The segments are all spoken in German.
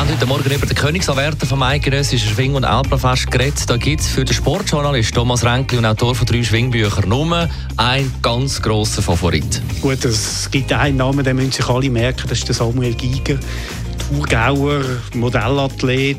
haben heute Morgen über den Königsanwärter vom eidgenössischen Schwing- und Alpenfest geredet. Da gibt es für den Sportjournalist Thomas Renkli und Autor von drei Schwingbüchern nur einen ganz grossen Favorit. Gut, es gibt einen Namen, den müssen sich alle merken, das ist der Samuel Giger, Thurgauer, Modellathlet,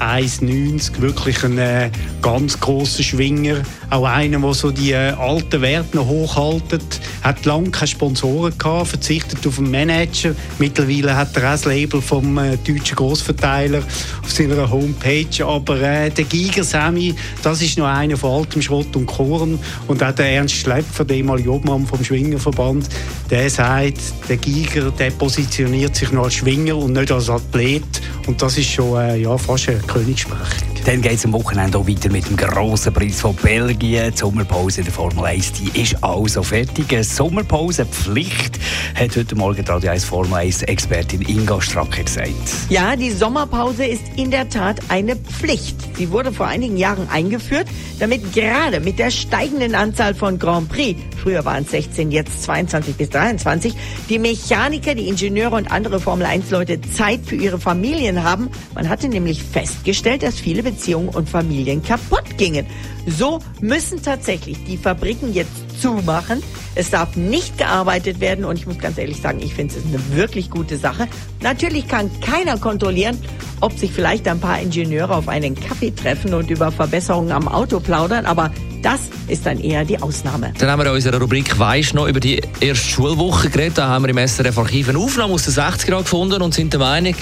1,90, wirklich ein äh, ganz großer Schwinger. Auch einer, der so die äh, alten Werte noch hochhaltet. Hat lange keine Sponsoren gehabt, verzichtet auf einen Manager. Mittlerweile hat er auch das Label vom äh, deutschen Großverteiler auf seiner Homepage. Aber äh, der Giger Sammy, das ist noch einer von altem Schrott und Korn. Und auch der Ernst Schlepfer, der ehemalige Obmann vom Schwingerverband, der sagt, der Giger, der positioniert sich noch als Schwinger und nicht als Athlet. Und das ist schon äh, ja, fast eine Königssprechung. Dann geht es am Wochenende auch weiter mit dem grossen Preis von Belgien. Die Sommerpause der Formel 1 die ist also fertig. Eine Sommerpausepflicht hat heute Morgen die Radio 1 Formel 1 Expertin Inga Stracke gesagt. Ja, die Sommerpause ist in der Tat eine Pflicht. Sie wurde vor einigen Jahren eingeführt, damit gerade mit der steigenden Anzahl von Grand Prix, früher waren es 16, jetzt 22 bis 23, die Mechaniker, die Ingenieure und andere Formel 1 Leute Zeit für ihre Familien haben. Man hatte nämlich festgestellt, dass viele Beziehungen und Familien kaputt gingen. So müssen tatsächlich die Fabriken jetzt zumachen. Es darf nicht gearbeitet werden und ich muss ganz ehrlich sagen, ich finde es eine wirklich gute Sache. Natürlich kann keiner kontrollieren, ob sich vielleicht ein paar Ingenieure auf einen Kaffee treffen und über Verbesserungen am Auto plaudern, aber das ist dann eher die Ausnahme. Dann haben wir in unserer Rubrik «Weisst noch» über die erste Schulwoche geredet. Da haben wir im SRF Archiv eine Aufnahme aus den 60er Jahren gefunden und sind der Meinung,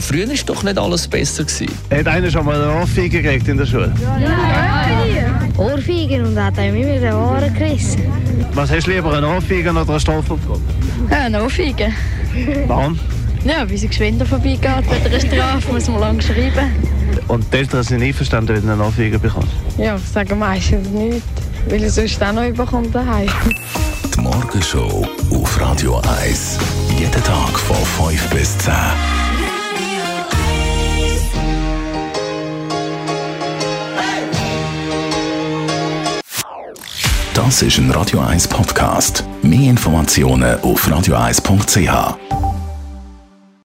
früher war doch nicht alles besser. Gewesen. Hat einer schon mal eine Ohrfeige gekriegt in der Schule? Ohrfeigen und hat einem immer den Ohren gerissen. Was hast du lieber, eine Ohrfeige oder eine Strafabgabe? Ja, eine Ohrfeige. Warum? Ja, weil sie geschwinder vorbeigeht. Bei der Strafe muss man lang schreiben. Und die Eltern sind einverstanden, wenn du eine Ohrfeige bekommst? Ja, sagen meistens nicht. Weil er sonst auch noch überkommt daheim. Die Morgenshow auf Radio 1. Jeden Tag von 5 bis 10. Das ist ein Radio 1 Podcast. Mehr Informationen auf radio1.ch.